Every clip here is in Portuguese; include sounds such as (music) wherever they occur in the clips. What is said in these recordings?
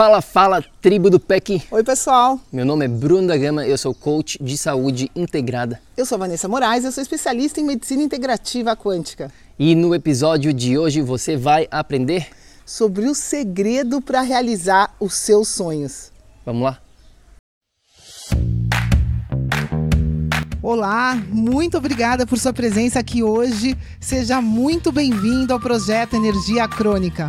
Fala, fala, tribo do PEC. Oi, pessoal. Meu nome é Bruno da Gama, eu sou coach de saúde integrada. Eu sou Vanessa Moraes, eu sou especialista em medicina integrativa quântica. E no episódio de hoje você vai aprender sobre o segredo para realizar os seus sonhos. Vamos lá? Olá, muito obrigada por sua presença aqui hoje. Seja muito bem-vindo ao projeto Energia Crônica.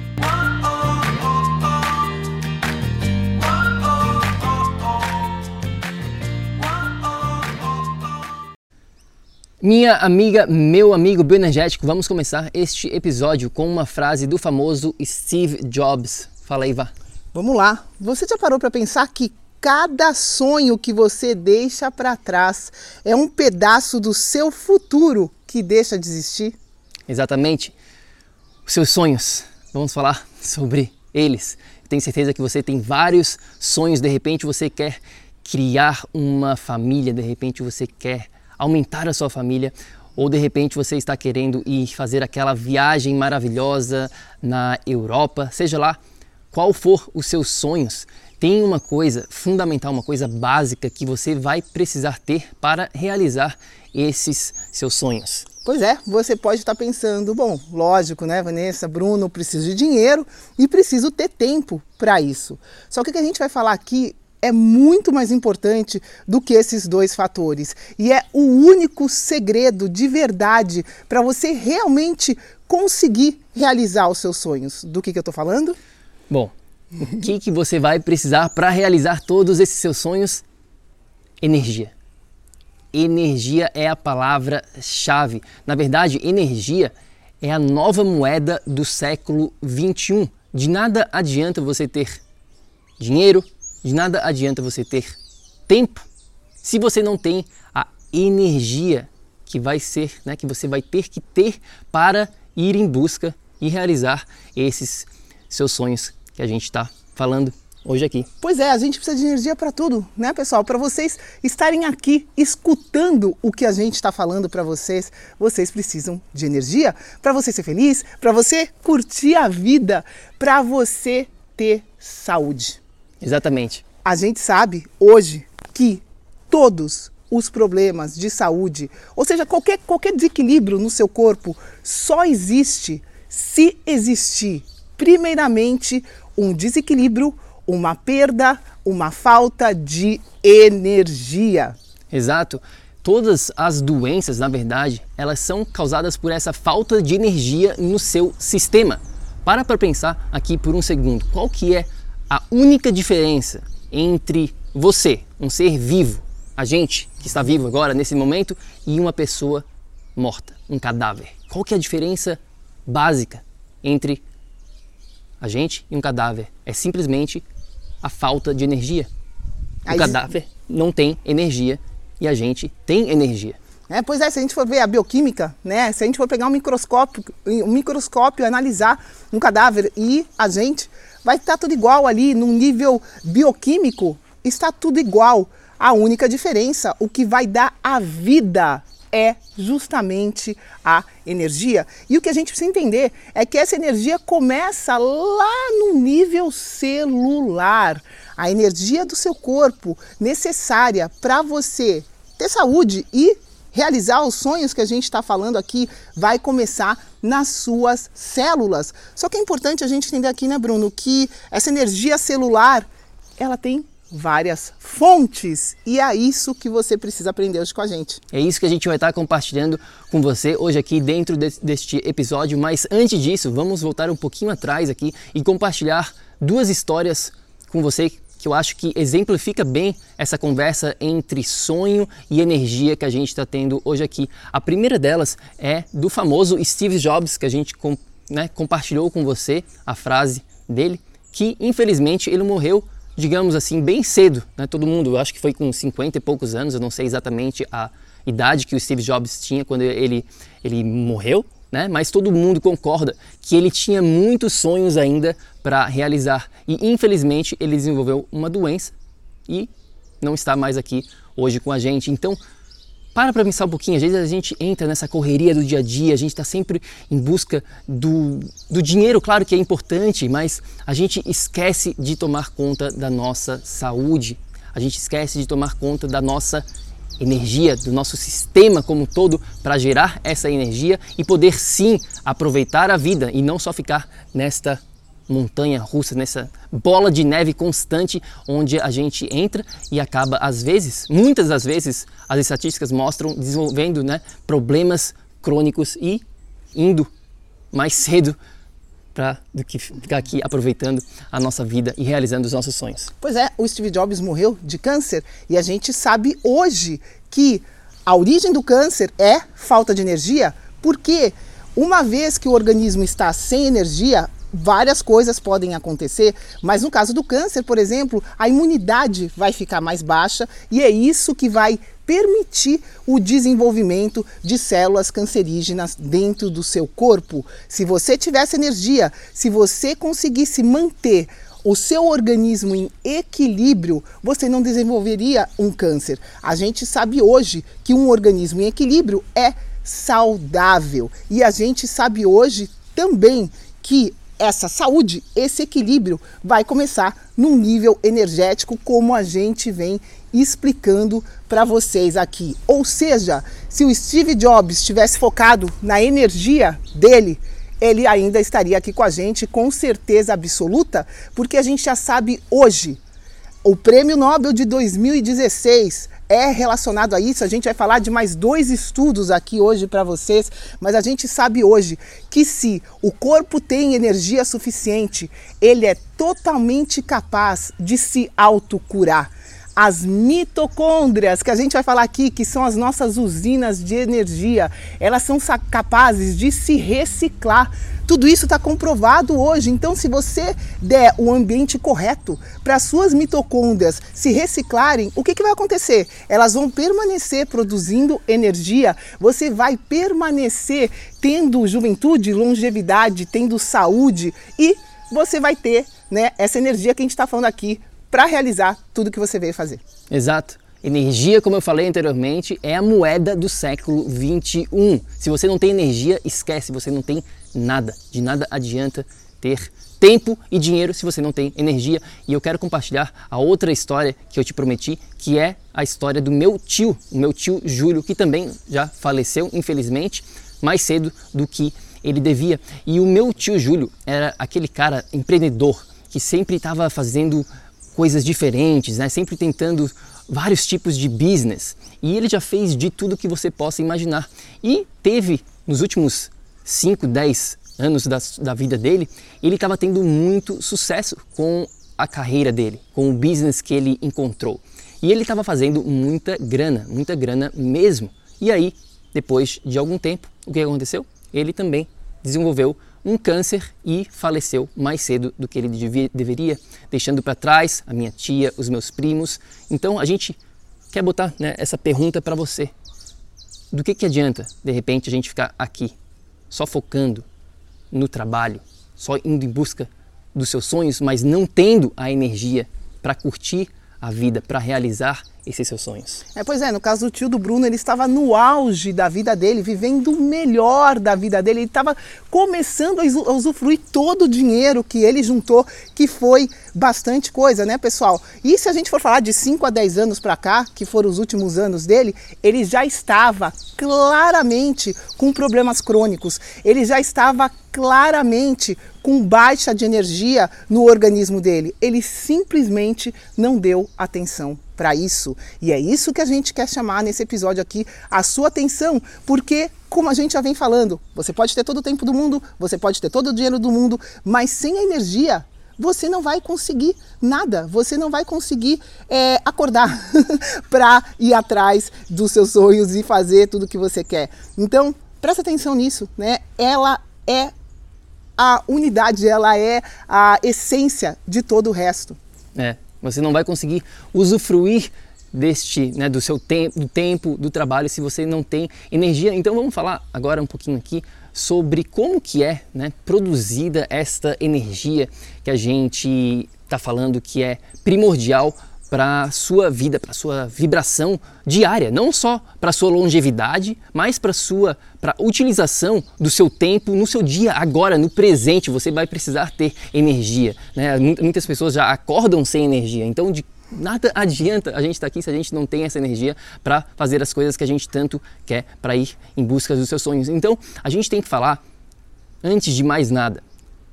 Minha amiga, meu amigo bioenergético, vamos começar este episódio com uma frase do famoso Steve Jobs. Fala aí, vá. Vamos lá. Você já parou para pensar que cada sonho que você deixa para trás é um pedaço do seu futuro que deixa de existir? Exatamente. Os seus sonhos. Vamos falar (laughs) sobre eles. tenho certeza que você tem vários sonhos. De repente você quer criar uma família, de repente você quer aumentar a sua família, ou de repente você está querendo ir fazer aquela viagem maravilhosa na Europa, seja lá qual for os seus sonhos, tem uma coisa fundamental, uma coisa básica que você vai precisar ter para realizar esses seus sonhos. Pois é, você pode estar pensando, bom, lógico, né, Vanessa, Bruno, preciso de dinheiro e preciso ter tempo para isso. Só que o que a gente vai falar aqui é muito mais importante do que esses dois fatores. E é o único segredo de verdade para você realmente conseguir realizar os seus sonhos. Do que, que eu estou falando? Bom, o que, que você vai precisar para realizar todos esses seus sonhos? Energia. Energia é a palavra-chave. Na verdade, energia é a nova moeda do século 21. De nada adianta você ter dinheiro, de nada adianta você ter tempo se você não tem a energia que vai ser, né, que você vai ter que ter para ir em busca e realizar esses seus sonhos que a gente está falando hoje aqui. Pois é, a gente precisa de energia para tudo, né, pessoal? Para vocês estarem aqui escutando o que a gente está falando para vocês, vocês precisam de energia para você ser feliz, para você curtir a vida, para você ter saúde. Exatamente. A gente sabe hoje que todos os problemas de saúde, ou seja, qualquer, qualquer desequilíbrio no seu corpo, só existe se existir, primeiramente, um desequilíbrio, uma perda, uma falta de energia. Exato. Todas as doenças, na verdade, elas são causadas por essa falta de energia no seu sistema. Para para pensar aqui por um segundo. Qual que é a única diferença entre você, um ser vivo, a gente que está vivo agora nesse momento, e uma pessoa morta, um cadáver? Qual que é a diferença básica entre a gente e um cadáver? É simplesmente a falta de energia. O cadáver não tem energia e a gente tem energia. É, pois é, se a gente for ver a bioquímica, né, se a gente for pegar um microscópio, um microscópio analisar um cadáver e a gente, vai estar tudo igual ali, num nível bioquímico, está tudo igual. A única diferença, o que vai dar a vida é justamente a energia. E o que a gente precisa entender é que essa energia começa lá no nível celular. A energia do seu corpo necessária para você ter saúde e realizar os sonhos que a gente está falando aqui vai começar nas suas células. Só que é importante a gente entender aqui, né, Bruno, que essa energia celular ela tem várias fontes e é isso que você precisa aprender hoje com a gente. É isso que a gente vai estar compartilhando com você hoje aqui dentro deste episódio, mas antes disso, vamos voltar um pouquinho atrás aqui e compartilhar duas histórias com você que eu acho que exemplifica bem essa conversa entre sonho e energia que a gente está tendo hoje aqui. A primeira delas é do famoso Steve Jobs, que a gente né, compartilhou com você a frase dele, que infelizmente ele morreu, digamos assim, bem cedo. Né? Todo mundo, eu acho que foi com 50 e poucos anos, eu não sei exatamente a idade que o Steve Jobs tinha quando ele, ele morreu, né? mas todo mundo concorda que ele tinha muitos sonhos ainda para realizar. E infelizmente ele desenvolveu uma doença e não está mais aqui hoje com a gente. Então, para para pensar um pouquinho, às vezes a gente entra nessa correria do dia a dia, a gente está sempre em busca do, do dinheiro, claro que é importante, mas a gente esquece de tomar conta da nossa saúde, a gente esquece de tomar conta da nossa energia, do nosso sistema como um todo para gerar essa energia e poder sim aproveitar a vida e não só ficar nesta montanha russa, nessa bola de neve constante onde a gente entra e acaba às vezes, muitas das vezes, as estatísticas mostram desenvolvendo, né, problemas crônicos e indo mais cedo pra, do que ficar aqui aproveitando a nossa vida e realizando os nossos sonhos. Pois é, o Steve Jobs morreu de câncer e a gente sabe hoje que a origem do câncer é falta de energia, porque uma vez que o organismo está sem energia, várias coisas podem acontecer, mas no caso do câncer, por exemplo, a imunidade vai ficar mais baixa e é isso que vai permitir o desenvolvimento de células cancerígenas dentro do seu corpo. Se você tivesse energia, se você conseguisse manter o seu organismo em equilíbrio, você não desenvolveria um câncer. A gente sabe hoje que um organismo em equilíbrio é saudável e a gente sabe hoje também que essa saúde, esse equilíbrio vai começar num nível energético, como a gente vem explicando para vocês aqui. Ou seja, se o Steve Jobs tivesse focado na energia dele, ele ainda estaria aqui com a gente com certeza absoluta, porque a gente já sabe hoje. O Prêmio Nobel de 2016 é relacionado a isso. A gente vai falar de mais dois estudos aqui hoje para vocês, mas a gente sabe hoje que se o corpo tem energia suficiente, ele é totalmente capaz de se autocurar. As mitocôndrias, que a gente vai falar aqui, que são as nossas usinas de energia, elas são capazes de se reciclar. Tudo isso está comprovado hoje. Então, se você der o ambiente correto para as suas mitocôndrias se reciclarem, o que, que vai acontecer? Elas vão permanecer produzindo energia, você vai permanecer tendo juventude, longevidade, tendo saúde e você vai ter né, essa energia que a gente está falando aqui para realizar tudo que você veio fazer. Exato. Energia, como eu falei anteriormente, é a moeda do século 21. Se você não tem energia, esquece, você não tem nada. De nada adianta ter tempo e dinheiro se você não tem energia. E eu quero compartilhar a outra história que eu te prometi, que é a história do meu tio, o meu tio Júlio, que também já faleceu, infelizmente, mais cedo do que ele devia. E o meu tio Júlio era aquele cara empreendedor que sempre estava fazendo coisas diferentes, né? sempre tentando vários tipos de business. E ele já fez de tudo que você possa imaginar. E teve, nos últimos 5, 10 anos da, da vida dele, ele estava tendo muito sucesso com a carreira dele, com o business que ele encontrou. E ele estava fazendo muita grana, muita grana mesmo. E aí, depois de algum tempo, o que aconteceu? Ele também desenvolveu um câncer e faleceu mais cedo do que ele devia, deveria, deixando para trás a minha tia, os meus primos. Então a gente quer botar né, essa pergunta para você: do que, que adianta de repente a gente ficar aqui, só focando no trabalho, só indo em busca dos seus sonhos, mas não tendo a energia para curtir a vida, para realizar esses seus sonhos. É, pois é, no caso do tio do Bruno, ele estava no auge da vida dele, vivendo o melhor da vida dele. Ele estava começando a usufruir todo o dinheiro que ele juntou, que foi bastante coisa, né, pessoal? E se a gente for falar de 5 a 10 anos para cá, que foram os últimos anos dele, ele já estava claramente com problemas crônicos. Ele já estava claramente com baixa de energia no organismo dele. Ele simplesmente não deu atenção para isso. E é isso que a gente quer chamar nesse episódio aqui a sua atenção, porque como a gente já vem falando, você pode ter todo o tempo do mundo, você pode ter todo o dinheiro do mundo, mas sem a energia você não vai conseguir nada, você não vai conseguir é, acordar (laughs) para ir atrás dos seus sonhos e fazer tudo o que você quer. Então, presta atenção nisso, né? Ela é a unidade, ela é a essência de todo o resto. É, você não vai conseguir usufruir deste, né, do seu tempo, do tempo, do trabalho, se você não tem energia. Então vamos falar agora um pouquinho aqui sobre como que é né, produzida esta energia que a gente está falando que é primordial para sua vida, para sua vibração diária, não só para sua longevidade, mas para sua pra utilização do seu tempo no seu dia, agora, no presente, você vai precisar ter energia. Né? Muitas pessoas já acordam sem energia, então de nada (laughs) adianta a gente estar tá aqui se a gente não tem essa energia para fazer as coisas que a gente tanto quer para ir em busca dos seus sonhos. Então, a gente tem que falar, antes de mais nada,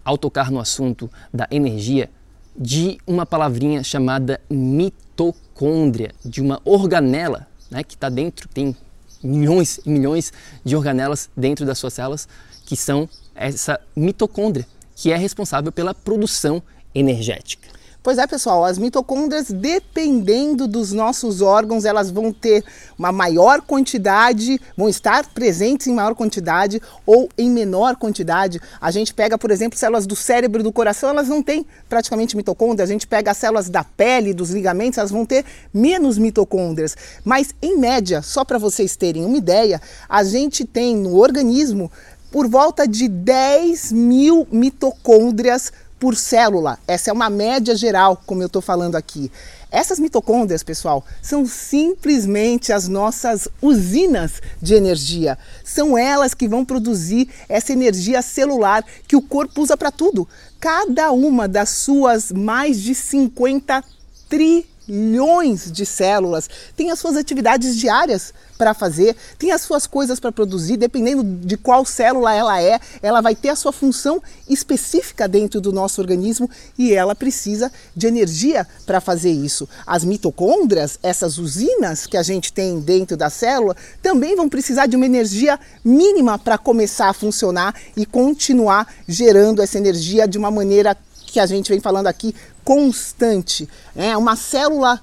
ao tocar no assunto da energia, de uma palavrinha chamada mitocôndria, de uma organela né, que está dentro, tem milhões e milhões de organelas dentro das suas células, que são essa mitocôndria, que é responsável pela produção energética. Pois é, pessoal, as mitocôndrias, dependendo dos nossos órgãos, elas vão ter uma maior quantidade, vão estar presentes em maior quantidade ou em menor quantidade. A gente pega, por exemplo, células do cérebro e do coração, elas não têm praticamente mitocôndrias. A gente pega as células da pele, dos ligamentos, elas vão ter menos mitocôndrias. Mas, em média, só para vocês terem uma ideia, a gente tem no organismo por volta de 10 mil mitocôndrias por célula. Essa é uma média geral, como eu estou falando aqui. Essas mitocôndrias, pessoal, são simplesmente as nossas usinas de energia. São elas que vão produzir essa energia celular que o corpo usa para tudo. Cada uma das suas mais de 50 trilhões milhões de células, tem as suas atividades diárias para fazer, tem as suas coisas para produzir, dependendo de qual célula ela é, ela vai ter a sua função específica dentro do nosso organismo e ela precisa de energia para fazer isso. As mitocôndrias, essas usinas que a gente tem dentro da célula, também vão precisar de uma energia mínima para começar a funcionar e continuar gerando essa energia de uma maneira que a gente vem falando aqui constante. É uma célula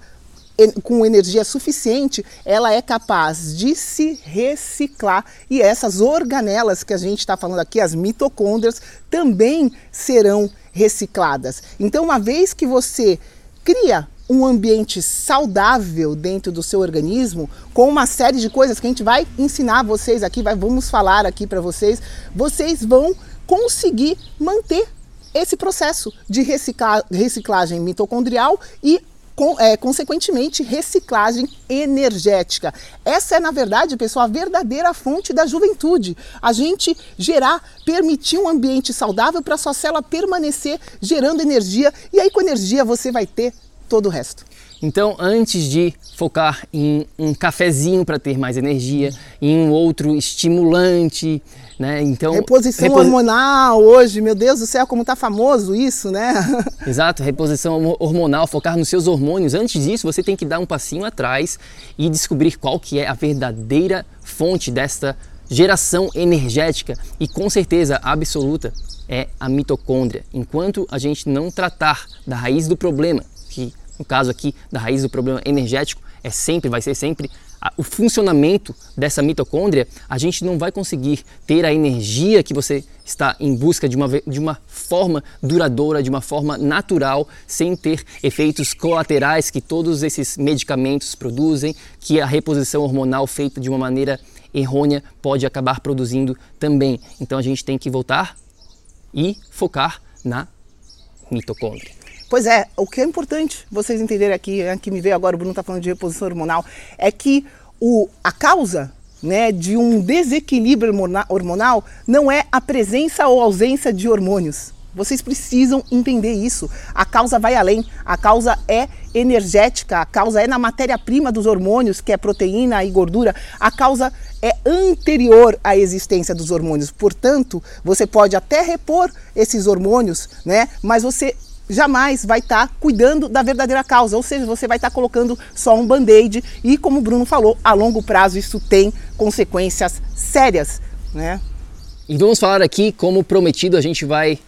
com energia suficiente, ela é capaz de se reciclar e essas organelas que a gente está falando aqui, as mitocôndrias, também serão recicladas. Então, uma vez que você cria um ambiente saudável dentro do seu organismo, com uma série de coisas que a gente vai ensinar vocês aqui, vai, vamos falar aqui para vocês, vocês vão conseguir manter esse processo de recicla reciclagem mitocondrial e com, é, consequentemente, reciclagem energética. Essa é, na verdade, pessoal, a verdadeira fonte da juventude. A gente gerar, permitir um ambiente saudável para sua célula permanecer gerando energia, e aí com energia você vai ter todo o resto. Então, antes de focar em um cafezinho para ter mais energia, em um outro estimulante, né? Então, reposição hormonal hoje, meu Deus do céu, como está famoso isso, né? (laughs) Exato, reposição hormonal, focar nos seus hormônios. Antes disso, você tem que dar um passinho atrás e descobrir qual que é a verdadeira fonte desta geração energética e com certeza absoluta é a mitocôndria. Enquanto a gente não tratar da raiz do problema, que no caso aqui da raiz do problema energético é sempre, vai ser sempre o funcionamento dessa mitocôndria, a gente não vai conseguir ter a energia que você está em busca de uma, de uma forma duradoura, de uma forma natural, sem ter efeitos colaterais que todos esses medicamentos produzem, que a reposição hormonal feita de uma maneira errônea pode acabar produzindo também. Então a gente tem que voltar e focar na mitocôndria. Pois é, o que é importante vocês entenderem aqui, né, que me veio agora, o Bruno está falando de reposição hormonal, é que o, a causa né, de um desequilíbrio hormonal não é a presença ou ausência de hormônios. Vocês precisam entender isso. A causa vai além. A causa é energética, a causa é na matéria-prima dos hormônios, que é proteína e gordura. A causa é anterior à existência dos hormônios. Portanto, você pode até repor esses hormônios, né? Mas você jamais vai estar tá cuidando da verdadeira causa, ou seja, você vai estar tá colocando só um band-aid e, como o Bruno falou, a longo prazo isso tem consequências sérias, né? E vamos falar aqui, como prometido, a gente vai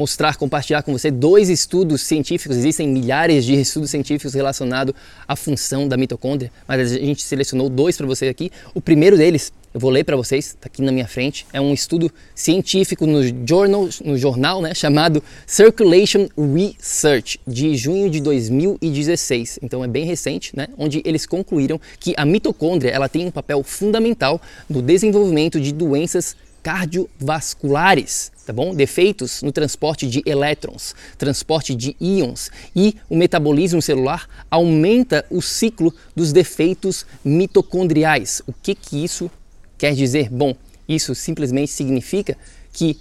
mostrar, compartilhar com você dois estudos científicos. Existem milhares de estudos científicos relacionados à função da mitocôndria, mas a gente selecionou dois para você aqui. O primeiro deles, eu vou ler para vocês, está aqui na minha frente, é um estudo científico no, journal, no jornal né, chamado Circulation Research, de junho de 2016. Então é bem recente, né, onde eles concluíram que a mitocôndria ela tem um papel fundamental no desenvolvimento de doenças cardiovasculares, tá bom? Defeitos no transporte de elétrons, transporte de íons e o metabolismo celular aumenta o ciclo dos defeitos mitocondriais. O que que isso quer dizer? Bom, isso simplesmente significa que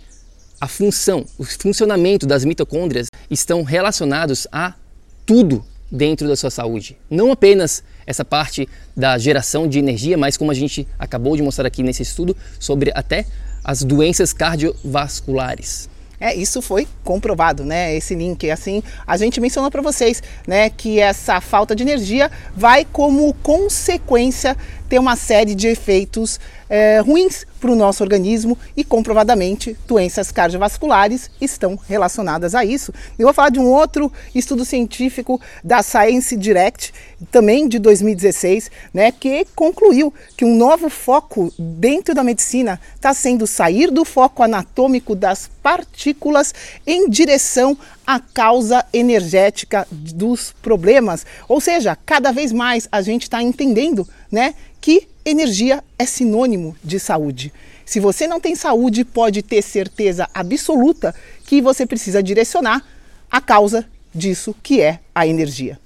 a função, o funcionamento das mitocôndrias estão relacionados a tudo dentro da sua saúde. Não apenas essa parte da geração de energia, mas como a gente acabou de mostrar aqui nesse estudo sobre até as doenças cardiovasculares. É, isso foi comprovado, né? Esse link, assim, a gente mencionou para vocês, né, que essa falta de energia vai como consequência ter uma série de efeitos é, ruins para o nosso organismo e comprovadamente doenças cardiovasculares estão relacionadas a isso. Eu vou falar de um outro estudo científico da Science Direct, também de 2016, né, que concluiu que um novo foco dentro da medicina está sendo sair do foco anatômico das partículas em direção à causa energética dos problemas. Ou seja, cada vez mais a gente está entendendo né, que energia é sinônimo de saúde. Se você não tem saúde, pode ter certeza absoluta que você precisa direcionar a causa disso que é a energia.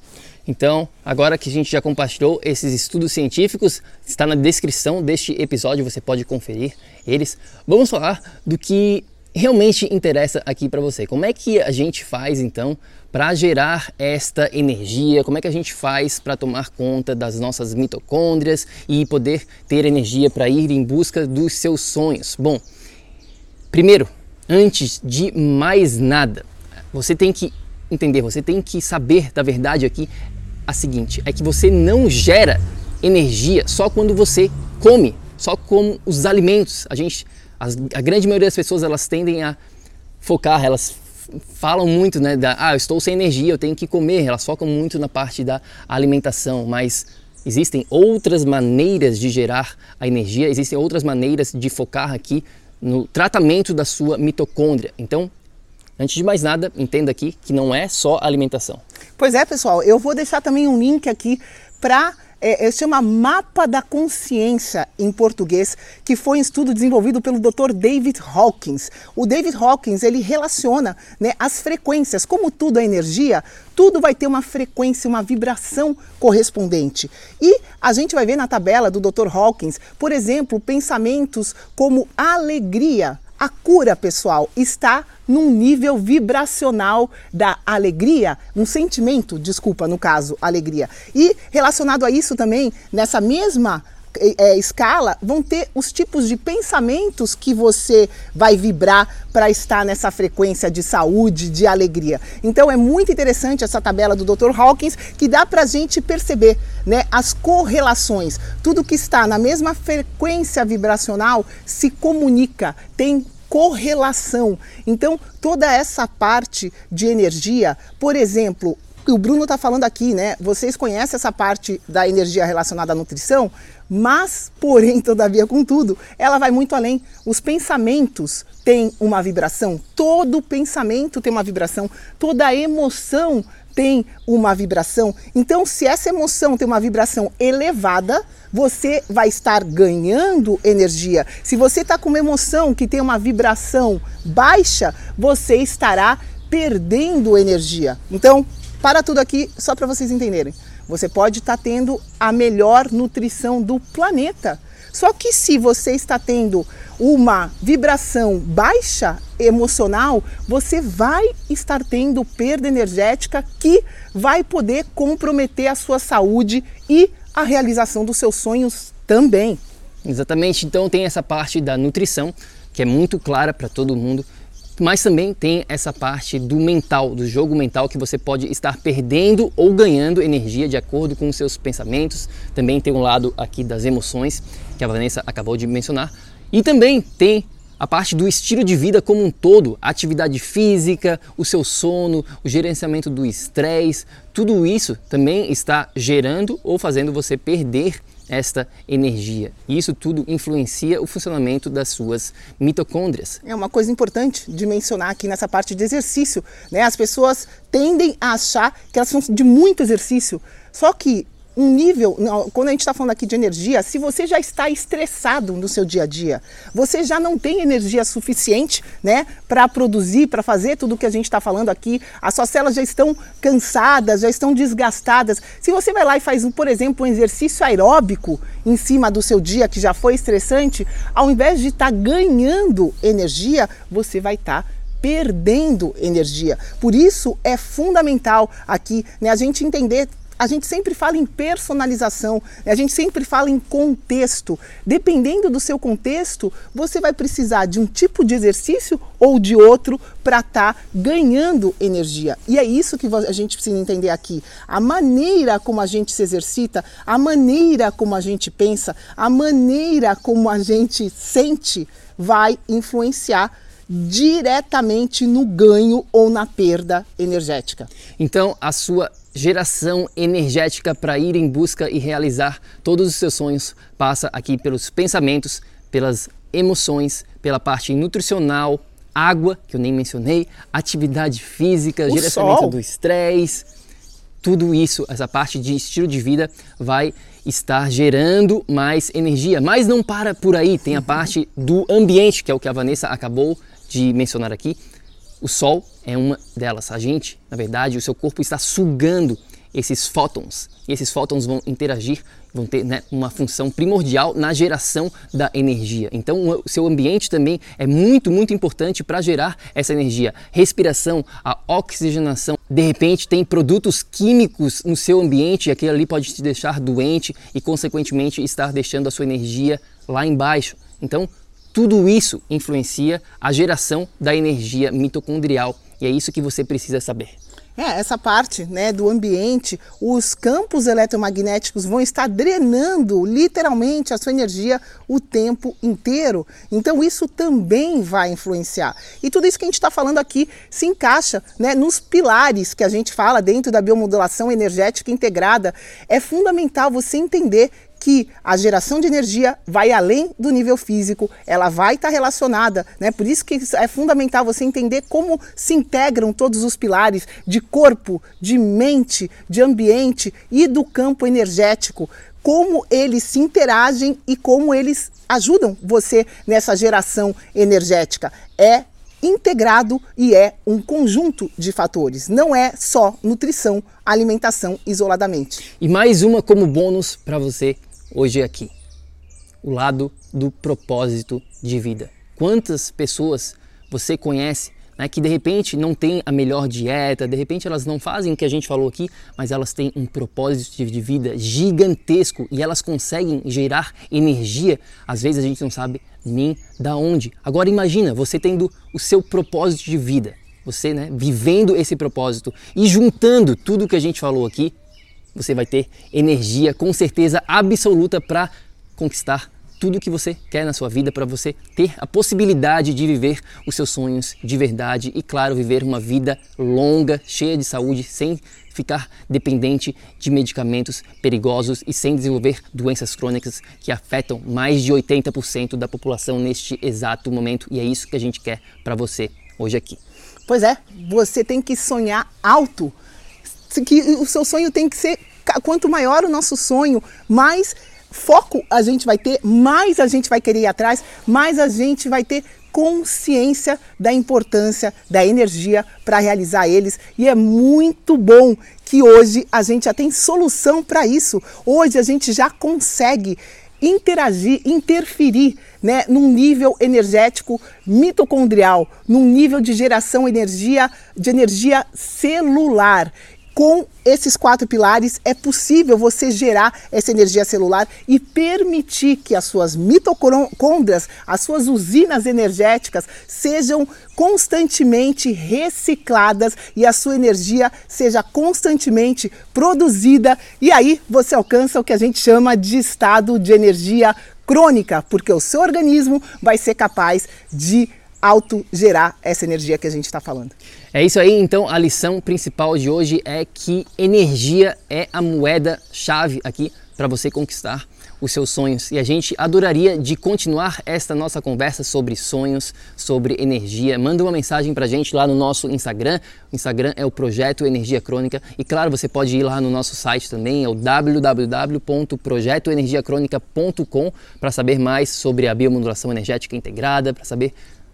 Então, agora que a gente já compartilhou esses estudos científicos, está na descrição deste episódio, você pode conferir eles. Vamos falar do que realmente interessa aqui para você. Como é que a gente faz então para gerar esta energia? Como é que a gente faz para tomar conta das nossas mitocôndrias e poder ter energia para ir em busca dos seus sonhos? Bom, primeiro, antes de mais nada, você tem que entender, você tem que saber da verdade aqui a seguinte: é que você não gera energia só quando você come, só com os alimentos. A gente, a grande maioria das pessoas elas tendem a focar, elas falam muito, né, da, ah, eu estou sem energia, eu tenho que comer, elas focam muito na parte da alimentação, mas existem outras maneiras de gerar a energia, existem outras maneiras de focar aqui no tratamento da sua mitocôndria. Então, antes de mais nada, entenda aqui que não é só alimentação. Pois é, pessoal, eu vou deixar também um link aqui para é, é, chama Mapa da Consciência em português, que foi um estudo desenvolvido pelo Dr. David Hawkins. O David Hawkins ele relaciona né, as frequências, como tudo é energia, tudo vai ter uma frequência, uma vibração correspondente. E a gente vai ver na tabela do Dr. Hawkins, por exemplo, pensamentos como alegria, a cura, pessoal, está num nível vibracional da alegria, um sentimento, desculpa, no caso, alegria. E relacionado a isso também, nessa mesma é, escala, vão ter os tipos de pensamentos que você vai vibrar para estar nessa frequência de saúde, de alegria. Então é muito interessante essa tabela do Dr. Hawkins que dá para a gente perceber né, as correlações. Tudo que está na mesma frequência vibracional se comunica, tem correlação. Então, toda essa parte de energia, por exemplo, o Bruno está falando aqui, né? Vocês conhecem essa parte da energia relacionada à nutrição, mas, porém, todavia, contudo, ela vai muito além. Os pensamentos têm uma vibração, todo pensamento tem uma vibração, toda emoção tem uma vibração. Então, se essa emoção tem uma vibração elevada, você vai estar ganhando energia. Se você está com uma emoção que tem uma vibração baixa, você estará perdendo energia. Então, para tudo aqui, só para vocês entenderem. Você pode estar tá tendo a melhor nutrição do planeta. Só que se você está tendo uma vibração baixa emocional, você vai estar tendo perda energética que vai poder comprometer a sua saúde e a realização dos seus sonhos também. Exatamente, então tem essa parte da nutrição que é muito clara para todo mundo, mas também tem essa parte do mental, do jogo mental que você pode estar perdendo ou ganhando energia de acordo com os seus pensamentos. Também tem um lado aqui das emoções que a Vanessa acabou de mencionar, e também tem a parte do estilo de vida como um todo, atividade física, o seu sono, o gerenciamento do estresse, tudo isso também está gerando ou fazendo você perder esta energia. E isso tudo influencia o funcionamento das suas mitocôndrias. É uma coisa importante de mencionar aqui nessa parte de exercício. Né? As pessoas tendem a achar que elas são de muito exercício. Só que um nível, quando a gente está falando aqui de energia, se você já está estressado no seu dia a dia, você já não tem energia suficiente, né, para produzir, para fazer tudo o que a gente está falando aqui, as suas células já estão cansadas, já estão desgastadas. Se você vai lá e faz, por exemplo, um exercício aeróbico em cima do seu dia que já foi estressante, ao invés de estar tá ganhando energia, você vai estar tá perdendo energia. Por isso é fundamental aqui né, a gente entender a gente sempre fala em personalização, né? a gente sempre fala em contexto. Dependendo do seu contexto, você vai precisar de um tipo de exercício ou de outro para estar tá ganhando energia. E é isso que a gente precisa entender aqui. A maneira como a gente se exercita, a maneira como a gente pensa, a maneira como a gente sente vai influenciar diretamente no ganho ou na perda energética. Então, a sua geração energética para ir em busca e realizar todos os seus sonhos passa aqui pelos pensamentos, pelas emoções, pela parte nutricional, água, que eu nem mencionei, atividade física, o gerenciamento sol. do estresse, tudo isso, essa parte de estilo de vida vai estar gerando mais energia. Mas não para por aí, tem a (laughs) parte do ambiente, que é o que a Vanessa acabou de mencionar aqui, o Sol é uma delas. A gente, na verdade, o seu corpo está sugando esses fótons e esses fótons vão interagir, vão ter né, uma função primordial na geração da energia. Então, o seu ambiente também é muito, muito importante para gerar essa energia. Respiração, a oxigenação. De repente, tem produtos químicos no seu ambiente e aquilo ali pode te deixar doente e, consequentemente, estar deixando a sua energia lá embaixo. Então, tudo isso influencia a geração da energia mitocondrial e é isso que você precisa saber. É, essa parte né, do ambiente, os campos eletromagnéticos vão estar drenando literalmente a sua energia o tempo inteiro. Então isso também vai influenciar. E tudo isso que a gente está falando aqui se encaixa né, nos pilares que a gente fala dentro da biomodulação energética integrada. É fundamental você entender que a geração de energia vai além do nível físico, ela vai estar tá relacionada, né? Por isso que é fundamental você entender como se integram todos os pilares de corpo, de mente, de ambiente e do campo energético, como eles se interagem e como eles ajudam você nessa geração energética. É integrado e é um conjunto de fatores, não é só nutrição, alimentação isoladamente. E mais uma como bônus para você hoje aqui. O lado do propósito de vida. Quantas pessoas você conhece né, que de repente não tem a melhor dieta, de repente elas não fazem o que a gente falou aqui, mas elas têm um propósito de vida gigantesco e elas conseguem gerar energia, às vezes a gente não sabe nem da onde. Agora imagina você tendo o seu propósito de vida, você né, vivendo esse propósito e juntando tudo que a gente falou aqui, você vai ter energia com certeza absoluta para conquistar tudo o que você quer na sua vida, para você ter a possibilidade de viver os seus sonhos de verdade e, claro, viver uma vida longa, cheia de saúde, sem ficar dependente de medicamentos perigosos e sem desenvolver doenças crônicas que afetam mais de 80% da população neste exato momento. E é isso que a gente quer para você hoje aqui. Pois é, você tem que sonhar alto que o seu sonho tem que ser quanto maior o nosso sonho, mais foco a gente vai ter, mais a gente vai querer ir atrás, mais a gente vai ter consciência da importância da energia para realizar eles e é muito bom que hoje a gente já tem solução para isso. Hoje a gente já consegue interagir, interferir né, num nível energético mitocondrial, num nível de geração energia, de energia celular com esses quatro pilares é possível você gerar essa energia celular e permitir que as suas mitocôndrias, as suas usinas energéticas sejam constantemente recicladas e a sua energia seja constantemente produzida. E aí você alcança o que a gente chama de estado de energia crônica, porque o seu organismo vai ser capaz de autogerar essa energia que a gente está falando. É isso aí, então a lição principal de hoje é que energia é a moeda chave aqui para você conquistar os seus sonhos. E a gente adoraria de continuar esta nossa conversa sobre sonhos, sobre energia. Manda uma mensagem para a gente lá no nosso Instagram. O Instagram é o Projeto Energia Crônica. E claro, você pode ir lá no nosso site também, é o www.projetoenergiacronica.com para saber mais sobre a biomodulação energética integrada, para saber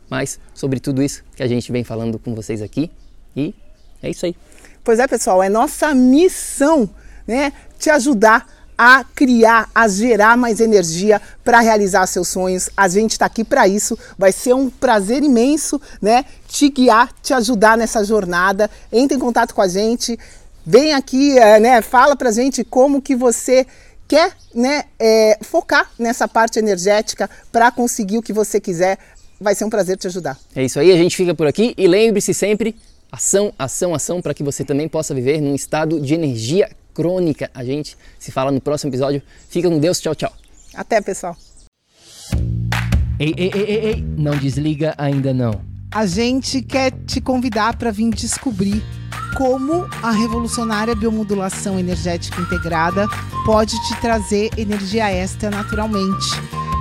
mais sobre tudo isso que a gente vem falando com vocês aqui. E é isso aí. Pois é, pessoal, é nossa missão, né, te ajudar a criar, a gerar mais energia para realizar seus sonhos. A gente está aqui para isso. Vai ser um prazer imenso, né, te guiar, te ajudar nessa jornada. Entre em contato com a gente, vem aqui, é, né, fala para a gente como que você quer né, é, focar nessa parte energética para conseguir o que você quiser vai ser um prazer te ajudar. É isso aí, a gente fica por aqui e lembre-se sempre, ação, ação, ação, para que você também possa viver num estado de energia crônica. A gente se fala no próximo episódio. Fica com Deus, tchau, tchau. Até, pessoal. Ei, ei, ei, ei, ei, não desliga ainda não. A gente quer te convidar para vir descobrir como a revolucionária biomodulação energética integrada pode te trazer energia extra naturalmente